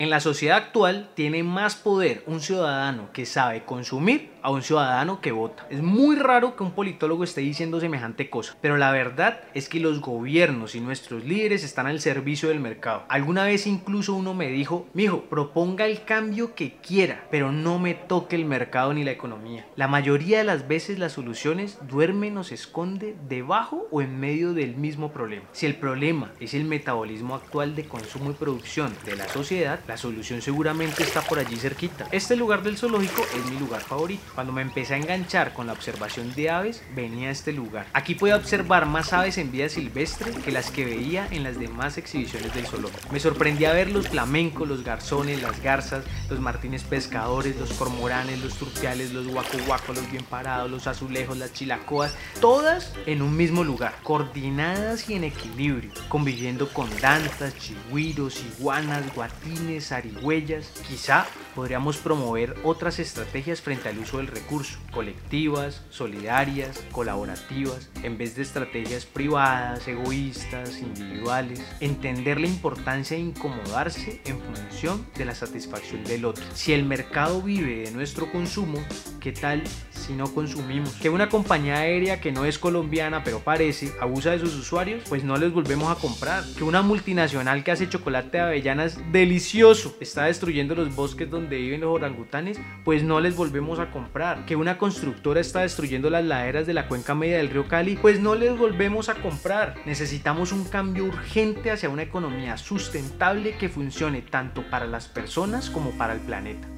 En la sociedad actual tiene más poder un ciudadano que sabe consumir a un ciudadano que vota. Es muy raro que un politólogo esté diciendo semejante cosa, pero la verdad es que los gobiernos y nuestros líderes están al servicio del mercado. Alguna vez incluso uno me dijo, mijo, proponga el cambio que quiera, pero no me toque el mercado ni la economía. La mayoría de las veces las soluciones duermen o se esconde debajo o en medio del mismo problema. Si el problema es el metabolismo actual de consumo y producción de la sociedad, la solución seguramente está por allí cerquita. Este lugar del zoológico es mi lugar favorito. Cuando me empecé a enganchar con la observación de aves, venía a este lugar. Aquí puedo observar más aves en vida silvestre que las que veía en las demás exhibiciones del zoológico. Me sorprendía ver los flamencos, los garzones, las garzas, los martines pescadores, los cormoranes, los turpiales, los guaco los bien parados, los azulejos, las chilacoas, todas en un mismo lugar, coordinadas y en equilibrio, conviviendo con dantas, chigüiros, iguanas, guatines, zarigüeyas, quizá podríamos promover otras estrategias frente al uso del recurso, colectivas, solidarias, colaborativas, en vez de estrategias privadas, egoístas, individuales. Entender la importancia de incomodarse en función de la satisfacción del otro. Si el mercado vive de nuestro consumo, ¿qué tal si no consumimos? Que una compañía aérea que no es colombiana pero parece abusa de sus usuarios, pues no les volvemos a comprar. Que una multinacional que hace chocolate de avellanas delicioso está destruyendo los bosques donde viven los orangutanes, pues no les volvemos a comprar. Que una constructora está destruyendo las laderas de la cuenca media del río Cali, pues no les volvemos a comprar. Necesitamos un cambio urgente hacia una economía sustentable que funcione tanto para las personas como para el planeta.